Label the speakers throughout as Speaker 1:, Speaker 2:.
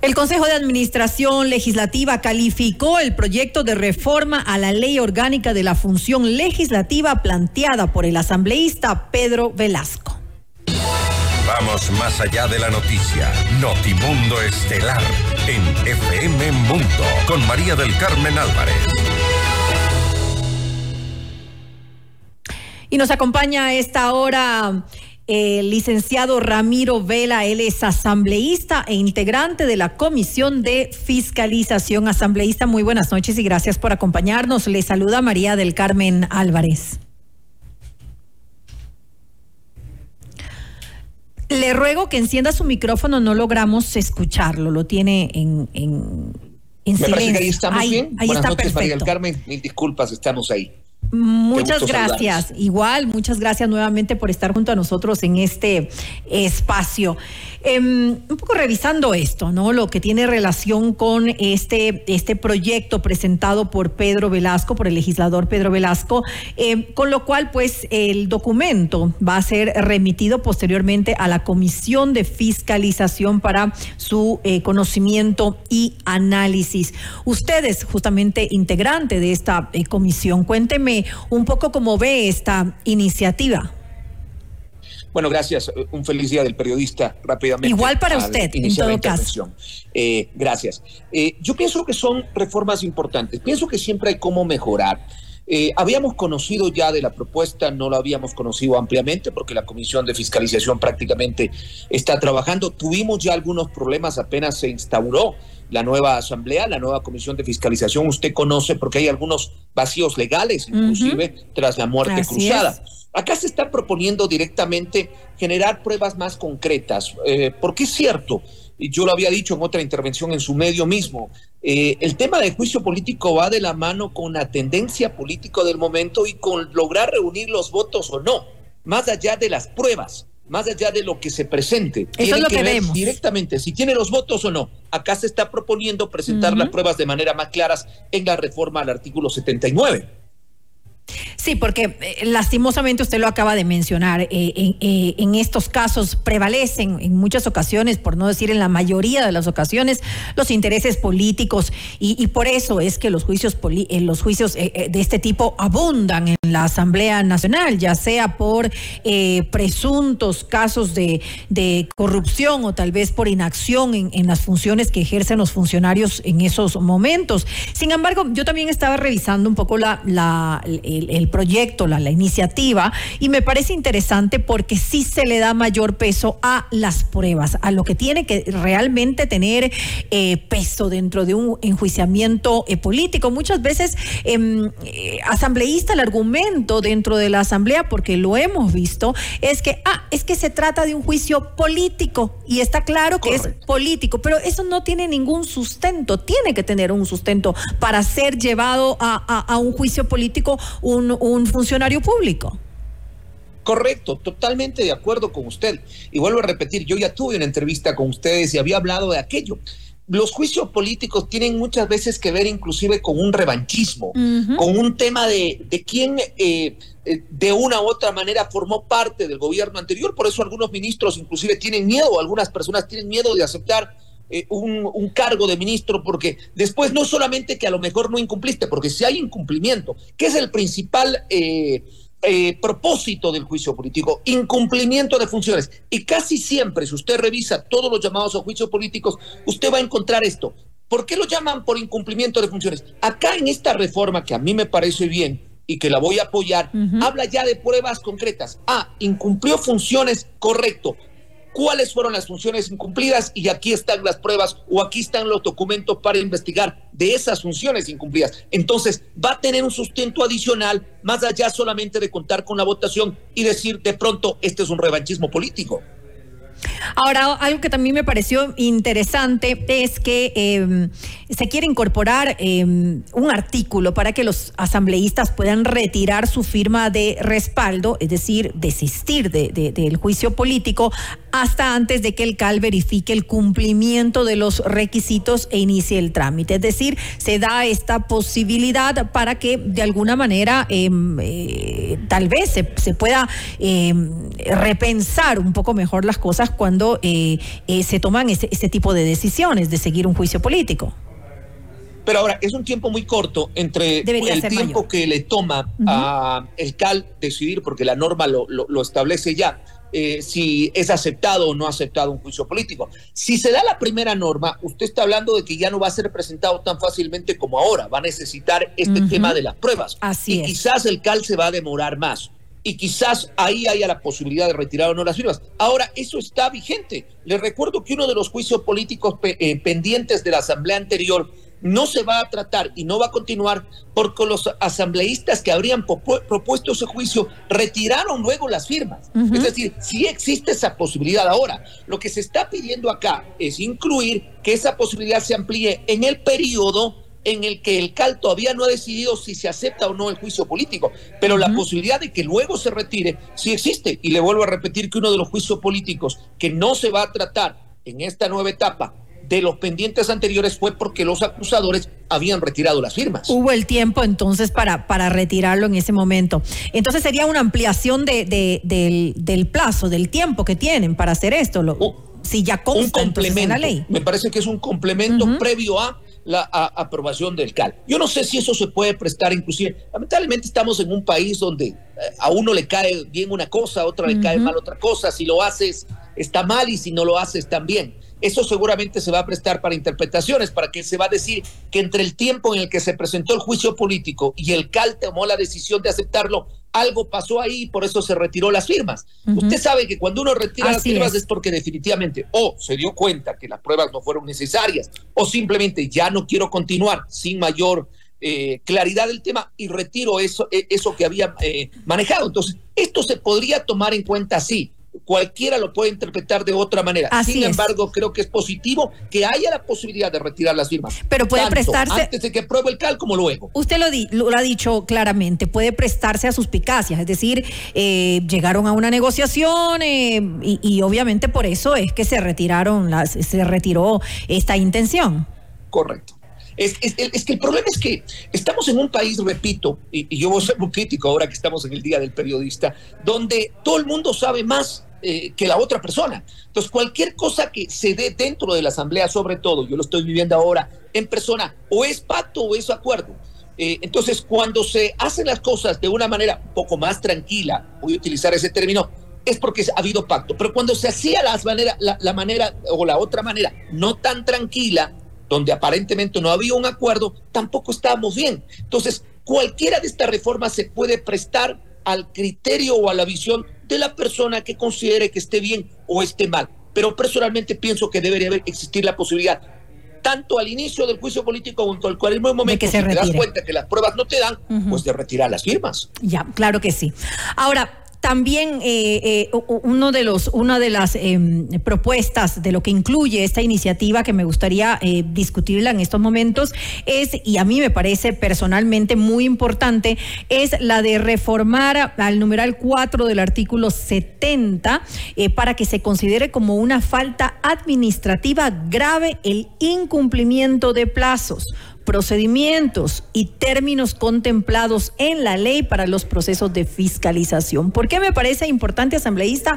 Speaker 1: El Consejo de Administración Legislativa calificó el proyecto de reforma a la ley orgánica de la función legislativa planteada por el asambleísta Pedro Velasco.
Speaker 2: Vamos más allá de la noticia. Notimundo Estelar en FM Mundo con María del Carmen Álvarez.
Speaker 1: Y nos acompaña a esta hora el licenciado Ramiro Vela, él es asambleísta e integrante de la Comisión de Fiscalización. Asambleísta, muy buenas noches y gracias por acompañarnos. Le saluda María del Carmen Álvarez. Le ruego que encienda su micrófono, no logramos escucharlo, lo tiene en, en,
Speaker 3: en silencio. ahí estamos bien. Buenas está noches, María del Carmen, mil disculpas, estamos ahí.
Speaker 1: Muchas gracias. Igual, muchas gracias nuevamente por estar junto a nosotros en este espacio. Em, un poco revisando esto, ¿no? Lo que tiene relación con este, este proyecto presentado por Pedro Velasco, por el legislador Pedro Velasco, em, con lo cual, pues, el documento va a ser remitido posteriormente a la Comisión de Fiscalización para su eh, conocimiento y análisis. Ustedes, justamente integrante de esta eh, comisión, cuénteme un poco cómo ve esta iniciativa.
Speaker 3: Bueno, gracias. Un feliz día del periodista rápidamente.
Speaker 1: Igual para usted, en todo caso.
Speaker 3: Eh, gracias. Eh, yo pienso que son reformas importantes. Pienso que siempre hay cómo mejorar. Eh, habíamos conocido ya de la propuesta, no la habíamos conocido ampliamente porque la Comisión de Fiscalización prácticamente está trabajando. Tuvimos ya algunos problemas apenas se instauró la nueva asamblea, la nueva comisión de fiscalización. Usted conoce porque hay algunos vacíos legales, inclusive tras la muerte cruzada. Acá se está proponiendo directamente generar pruebas más concretas, eh, porque es cierto, y yo lo había dicho en otra intervención en su medio mismo, eh, el tema del juicio político va de la mano con la tendencia política del momento y con lograr reunir los votos o no, más allá de las pruebas más allá de lo que se presente.
Speaker 1: Eso es lo que, vemos.
Speaker 3: Directamente, si tiene los votos o no. Acá se está proponiendo presentar las pruebas de manera más claras en la reforma al artículo 79.
Speaker 1: Sí, porque eh, lastimosamente usted lo acaba de mencionar, eh, eh, en estos casos prevalecen en muchas ocasiones, por no decir en la mayoría de las ocasiones, los intereses políticos y, por eso es que los juicios, los juicios de este tipo abundan en la Asamblea Nacional, ya sea por presuntos casos de, corrupción o tal vez por inacción en, las funciones que ejercen los funcionarios en esos momentos. Sin embargo, yo también estaba revisando un poco la el, proyecto, la, la, iniciativa, y me parece interesante porque sí se le da mayor peso a las pruebas, a lo que tiene que realmente tener eh, peso dentro de un enjuiciamiento eh, político. Muchas veces, em, eh, asambleísta, el argumento dentro de la asamblea, porque lo hemos visto, es que, ah, es que se trata de un juicio político, y está claro que es político, pero eso no tiene ningún sustento, tiene que tener un sustento para ser llevado a, a un juicio político un, funcionario público.
Speaker 3: Correcto, totalmente de acuerdo con usted. Y vuelvo a repetir, yo ya tuve una entrevista con ustedes y había hablado de aquello. Los juicios políticos tienen muchas veces que ver inclusive con un revanchismo, con un tema de, de quién eh, eh, de una u otra manera formó parte del gobierno anterior. Por eso algunos ministros inclusive tienen miedo, algunas personas tienen miedo de aceptar eh, un, cargo de ministro, porque después no solamente que a lo mejor no incumpliste, porque si hay incumplimiento, que es el principal eh, eh, propósito del juicio político, incumplimiento de funciones. Y casi siempre, si usted revisa todos los llamados a juicios políticos, usted va a encontrar esto. ¿Por qué lo llaman por incumplimiento de funciones? Acá en esta reforma, que a mí me parece bien, y que la voy a apoyar, habla ya de pruebas concretas. Ah, incumplió funciones, correcto cuáles fueron las funciones incumplidas y aquí están las pruebas o aquí están los documentos para investigar de esas funciones incumplidas. Entonces, va a tener un sustento adicional más allá solamente de contar con la votación y decir de pronto este es un revanchismo político.
Speaker 1: Ahora, algo que también me pareció interesante es que em, se quiere incorporar em, un artículo para que los asambleístas puedan retirar su firma de respaldo, es decir, desistir del juicio político hasta antes de que el CAL verifique el cumplimiento de los requisitos e inicie el trámite. Es decir, se da esta posibilidad para que de alguna manera em, eh, tal vez se, se pueda repensar un poco mejor las cosas cuando eh, eh, se toman este, este tipo de decisiones de seguir un juicio político.
Speaker 3: Pero ahora, es un tiempo muy corto entre el tiempo que le toma a el CAL decidir, porque la norma lo, lo, establece ya, eh, si es aceptado o no aceptado un juicio político. Si se da la primera norma, usted está hablando de que ya no va a ser presentado tan fácilmente como ahora, va a necesitar este tema de las pruebas.
Speaker 1: Así
Speaker 3: y quizás el CAL se va a demorar más y quizás ahí haya la posibilidad de retirar o no las firmas. Ahora, eso está vigente. Le recuerdo que uno de los juicios políticos eh, pendientes de la Asamblea anterior no se va a tratar y no va a continuar porque los asambleístas que habrían propuesto ese juicio retiraron luego las firmas. Es decir, sí existe esa posibilidad ahora. Lo que se está pidiendo acá es incluir que esa posibilidad se amplíe en el periodo en el que el CAL todavía no ha decidido si se acepta o no el juicio político, pero la posibilidad de que luego se retire sí existe. Y le vuelvo a repetir que uno de los juicios políticos que no se va a tratar en esta nueva etapa de los pendientes anteriores fue porque los acusadores habían retirado las firmas.
Speaker 1: Hubo el tiempo entonces para, para retirarlo en ese momento. Entonces sería una ampliación de, del, plazo, del tiempo que tienen para hacer esto. Lo, si ya consta
Speaker 3: un complemento, la ley. Me parece que es un complemento previo a la aprobación del CAL. Yo no sé si eso se puede prestar inclusive. Lamentablemente estamos en un país donde eh, a uno le cae bien una cosa, a otro le cae mal otra cosa. Si lo haces está mal y si no lo haces también. Eso seguramente se va a prestar para interpretaciones, para que se va a decir que entre el tiempo en el que se presentó el juicio político y el CAL tomó la decisión de aceptarlo, algo pasó ahí y por eso se retiró las firmas. Usted sabe que cuando uno retira las firmas es. porque definitivamente o se dio cuenta que las pruebas no fueron necesarias o simplemente ya no quiero continuar sin mayor eh, claridad del tema y retiro eso, eh, eso que había eh, manejado. Entonces, esto se podría tomar en cuenta así cualquiera lo puede interpretar de otra manera. Sin embargo, creo que es positivo que haya la posibilidad de retirar las firmas.
Speaker 1: Pero puede prestarse.
Speaker 3: Antes de que pruebe el cal, como luego.
Speaker 1: Usted lo, di, lo ha dicho claramente, puede prestarse a suspicacias, es decir, eh, llegaron a una negociación eh, y, obviamente por eso es que se retiraron las, se retiró esta intención.
Speaker 3: Correcto. Es, que el problema es que estamos en un país, repito, y, y yo voy a ser muy crítico ahora que estamos en el Día del Periodista, donde todo el mundo sabe más eh, que la otra persona. Entonces, cualquier cosa que se dé dentro de la asamblea, sobre todo, yo lo estoy viviendo ahora en persona, o es pacto o es acuerdo. Eh, entonces, cuando se hacen las cosas de una manera un poco más tranquila, voy a utilizar ese término, es porque ha habido pacto. Pero cuando se hacía las manera, la, manera o la otra manera no tan tranquila, donde aparentemente no había un acuerdo, tampoco estábamos bien. Entonces, cualquiera de estas reformas se puede prestar al criterio o a la visión de la persona que considere que esté bien o esté mal. Pero personalmente pienso que debería haber, existir la posibilidad, tanto al inicio del juicio político como en cualquier momento,
Speaker 1: que se
Speaker 3: te das cuenta que las pruebas no te dan, pues de retirar las firmas.
Speaker 1: Ya, claro que sí. Ahora, también eh, eh, uno de los, una de las em, propuestas de lo que incluye esta iniciativa que me gustaría eh, discutirla en estos momentos es, y a mí me parece personalmente muy importante, es la de reformar al numeral 4 del artículo 70 para que se considere como una falta administrativa grave el incumplimiento de plazos procedimientos y términos contemplados en la ley para los procesos de fiscalización. ¿Por qué me parece importante, asambleísta?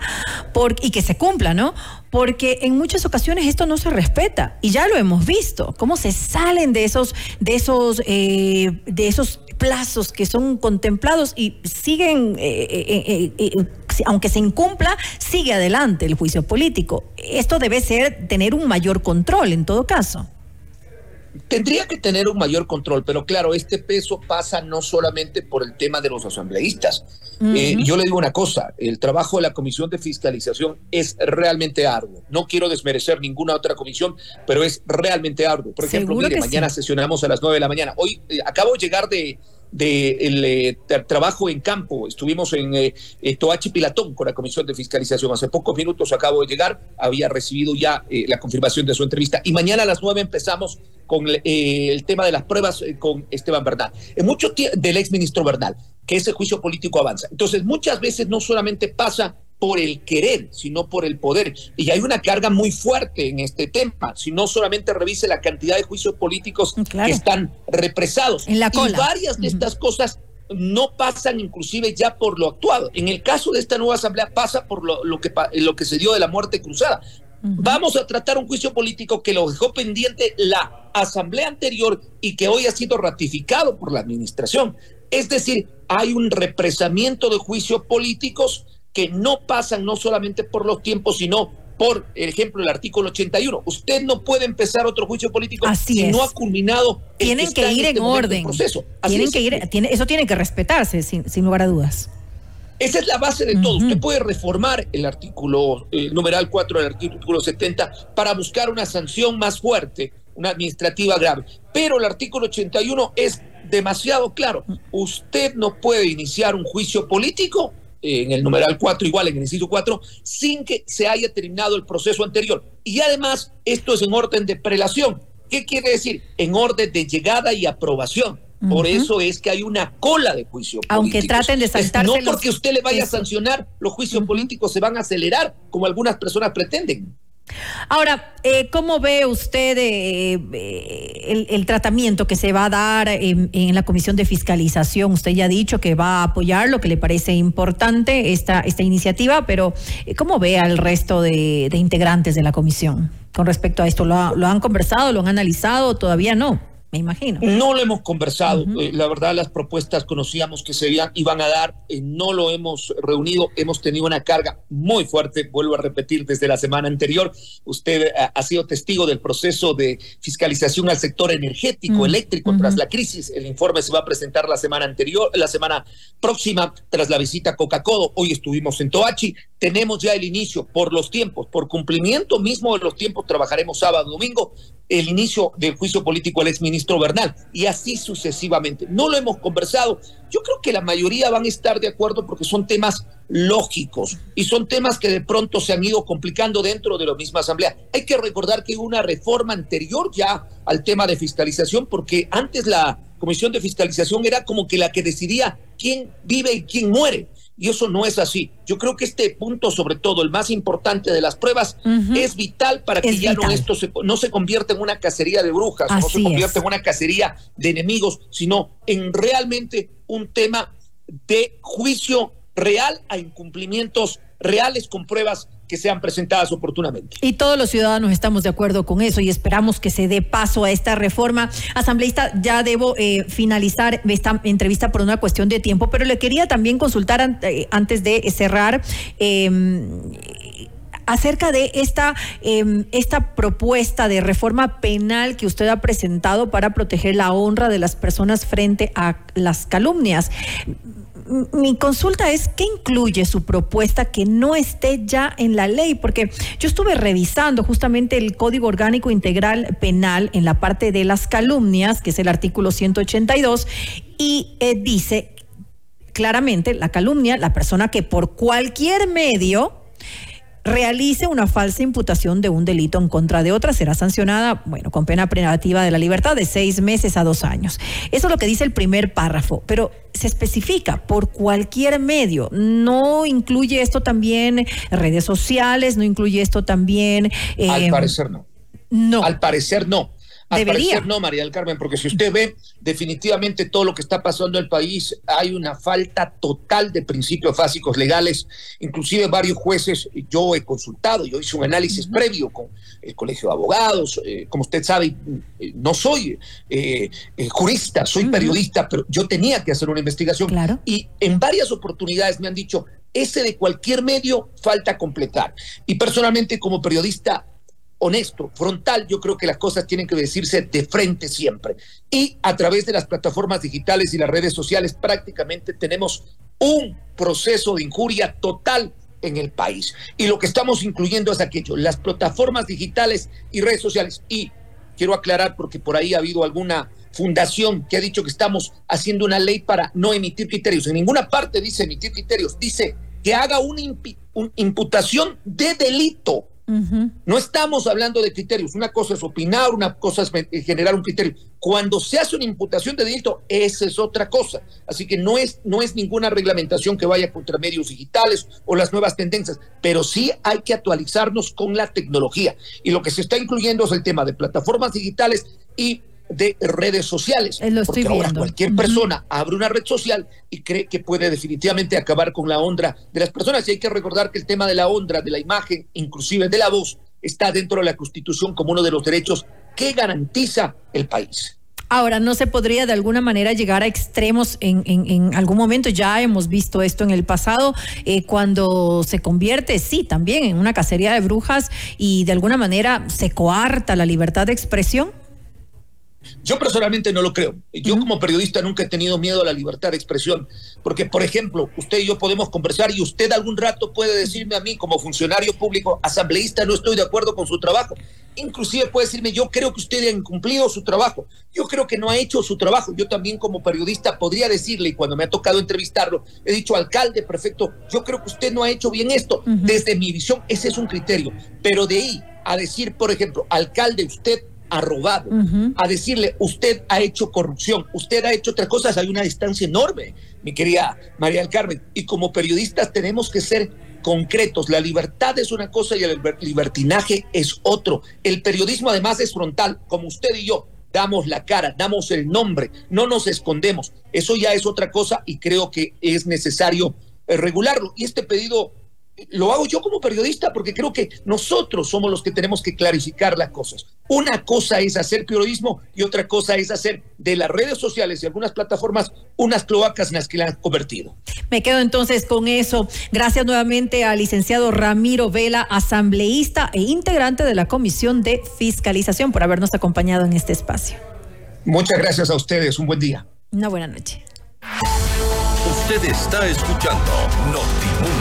Speaker 1: y que se cumpla, ¿no? Porque en muchas ocasiones esto no se respeta y ya lo hemos visto, cómo se salen de esos, de esos, eh, de esos plazos que son contemplados y siguen, eh, eh, aunque se incumpla, sigue adelante el juicio político. Esto debe ser tener un mayor control en todo caso.
Speaker 3: Tendría que tener un mayor control, pero claro, este peso pasa no solamente por el tema de los asambleístas. Eh, yo le digo una cosa, el trabajo de la Comisión de Fiscalización es realmente arduo. No quiero desmerecer ninguna otra comisión, pero es realmente arduo. Por ejemplo, mire, mañana sesionamos a las nueve de la mañana. Hoy eh, acabo de llegar de, de el eh, trabajo en campo. Estuvimos en eh, eh, Toachi Pilatón con la Comisión de Fiscalización. Hace pocos minutos acabo de llegar, había recibido ya la confirmación de su entrevista. Y mañana a las nueve empezamos con el tema de las pruebas con Esteban Bernal. En mucho del ex ministro Bernal, que ese juicio político avanza. Entonces, muchas veces no solamente pasa por el querer, sino por el poder. Y hay una carga muy fuerte en este tema. Si no solamente revise la cantidad de juicios políticos que están represados.
Speaker 1: En la
Speaker 3: Y varias de estas cosas no pasan inclusive ya por lo actuado. En el caso de esta nueva asamblea pasa por lo, lo, que, lo que se dio de la muerte cruzada. Vamos a tratar un juicio político que lo dejó pendiente la asamblea anterior y que hoy ha sido ratificado por la administración. Es decir, hay un represamiento de juicios políticos que no pasan no solamente por los tiempos, sino por ejemplo el artículo 81. Usted no puede empezar otro juicio político si no ha culminado.
Speaker 1: Tienen que, ir en este orden.
Speaker 3: Proceso.
Speaker 1: Tienen que ir, eso tiene que respetarse, sin, lugar a dudas.
Speaker 3: Esa es la base de todo. Usted puede reformar el artículo el numeral 4 del artículo 70 para buscar una sanción más fuerte, una administrativa grave. Pero el artículo 81 es demasiado claro. Usted no puede iniciar un juicio político en el numeral 4, igual en el inciso 4, sin que se haya terminado el proceso anterior. Y además, esto es en orden de prelación. ¿Qué quiere decir? En orden de llegada y aprobación. Por eso es que hay una cola de juicio
Speaker 1: Aunque traten de saltarse
Speaker 3: No porque usted le vaya a sancionar, los juicios políticos se van a acelerar, como algunas personas pretenden.
Speaker 1: Ahora, eh, ¿cómo ve usted eh, eh, el, tratamiento que se va a dar en, la Comisión de Fiscalización? Usted ya ha dicho que va a apoyar lo que le parece importante esta, esta iniciativa, pero ¿cómo ve al resto de, integrantes de la comisión con respecto a esto? ¿Lo, ¿Lo han conversado? ¿Lo han analizado? ¿Todavía no? Me imagino.
Speaker 3: No lo hemos conversado. Eh, la verdad, las propuestas conocíamos que se iban, a dar. Eh, no lo hemos reunido. Hemos tenido una carga muy fuerte, vuelvo a repetir, desde la semana anterior. Usted eh, ha, sido testigo del proceso de fiscalización al sector energético, eléctrico, tras la crisis. El informe se va a presentar la semana anterior, la semana próxima, tras la visita a Coca-Cola. Hoy estuvimos en Toachi. Tenemos ya el inicio por los tiempos, por cumplimiento mismo de los tiempos. Trabajaremos sábado, domingo el inicio del juicio político al exministro Bernal y así sucesivamente. No lo hemos conversado. Yo creo que la mayoría van a estar de acuerdo porque son temas lógicos y son temas que de pronto se han ido complicando dentro de la misma asamblea. Hay que recordar que hubo una reforma anterior ya al tema de fiscalización porque antes la comisión de fiscalización era como que la que decidía quién vive y quién muere y eso no es así. Yo creo que este punto, sobre todo el más importante de las pruebas, es vital para que ya no esto se, no se convierta en una cacería de brujas, no se convierta en una cacería de enemigos, sino en realmente un tema de juicio real a incumplimientos reales con pruebas que sean presentadas oportunamente.
Speaker 1: Y todos los ciudadanos estamos de acuerdo con eso y esperamos que se dé paso a esta reforma. Asambleísta, ya debo eh, finalizar esta entrevista por una cuestión de tiempo, pero le quería también consultar eh, antes de cerrar. Em, acerca de esta, em, esta propuesta de reforma penal que usted ha presentado para proteger la honra de las personas frente a las calumnias mi consulta es, ¿qué incluye su propuesta que no esté ya en la ley? Porque yo estuve revisando justamente el Código Orgánico Integral Penal en la parte de las calumnias, que es el artículo 182, y eh, dice claramente la calumnia, la persona que por cualquier medio realice una falsa imputación de un delito en contra de otra, será sancionada, bueno, con pena privativa de la libertad de seis meses a dos años. Eso es lo que dice el primer párrafo, pero se especifica por cualquier medio. No incluye esto también redes sociales, no incluye esto también.
Speaker 3: Al eh, parecer no.
Speaker 1: No.
Speaker 3: Al parecer no. Debería. no, María del Carmen, porque si usted ve definitivamente todo lo que está pasando en el país, hay una falta total de principios básicos legales. Inclusive varios jueces, yo he consultado, yo hice un análisis previo con el Colegio de Abogados. Eh, como usted sabe, eh, no soy eh, jurista, soy periodista, pero yo tenía que hacer una investigación.
Speaker 1: Claro.
Speaker 3: Y en varias oportunidades me han dicho, ese de cualquier medio falta completar. Y personalmente como periodista honesto, frontal, yo creo que las cosas tienen que decirse de frente siempre. Y a través de las plataformas digitales y las redes sociales prácticamente tenemos un proceso de injuria total en el país. Y lo que estamos incluyendo es aquello, las plataformas digitales y redes sociales. Y quiero aclarar porque por ahí ha habido alguna fundación que ha dicho que estamos haciendo una ley para no emitir criterios. En ninguna parte dice emitir criterios, dice que haga una, imputación de delito no estamos hablando de criterios. Una cosa es opinar, una cosa es eh, generar un criterio. Cuando se hace una imputación de delito, esa es otra cosa. Así que no es, no es ninguna reglamentación que vaya contra medios digitales o las nuevas tendencias, pero sí hay que actualizarnos con la tecnología. Y lo que se está incluyendo es el tema de plataformas digitales y de redes sociales.
Speaker 1: Eh, lo estoy
Speaker 3: porque ahora
Speaker 1: viendo.
Speaker 3: cualquier persona abre una red social y cree que puede definitivamente acabar con la honra de las personas. Y hay que recordar que el tema de la honra, de la imagen, inclusive de la voz, está dentro de la Constitución como uno de los derechos que garantiza el país.
Speaker 1: Ahora, ¿no se podría de alguna manera llegar a extremos en, en, en algún momento? Ya hemos visto esto en el pasado, eh, cuando se convierte, sí, también en una cacería de brujas y de alguna manera se coarta la libertad de expresión.
Speaker 3: Yo personalmente no lo creo. Yo como periodista nunca he tenido miedo a la libertad de expresión, porque por ejemplo, usted y yo podemos conversar y usted algún rato puede decirme a mí como funcionario público, asambleísta, no estoy de acuerdo con su trabajo. Inclusive puede decirme, yo creo que usted ha incumplido su trabajo, yo creo que no ha hecho su trabajo. Yo también como periodista podría decirle, y cuando me ha tocado entrevistarlo, he dicho, alcalde, prefecto, yo creo que usted no ha hecho bien esto. Uh -huh. Desde mi visión, ese es un criterio. Pero de ahí a decir, por ejemplo, alcalde, usted ha robado, uh -huh. a decirle, usted ha hecho corrupción, usted ha hecho otras cosas, hay una distancia enorme, mi querida María del Carmen. Y como periodistas tenemos que ser concretos. La libertad es una cosa y el libertinaje es otro. El periodismo además es frontal, como usted y yo. Damos la cara, damos el nombre, no nos escondemos. Eso ya es otra cosa y creo que es necesario eh, regularlo. Y este pedido lo hago yo como periodista porque creo que nosotros somos los que tenemos que clarificar las cosas. Una cosa es hacer periodismo y otra cosa es hacer de las redes sociales y algunas plataformas unas cloacas en las que la han convertido.
Speaker 1: Me quedo entonces con eso. Gracias nuevamente al licenciado Ramiro Vela, asambleísta e integrante de la Comisión de Fiscalización, por habernos acompañado en este espacio.
Speaker 3: Muchas gracias a ustedes. Un buen día.
Speaker 1: Una buena noche.
Speaker 2: Usted está escuchando Notimundo.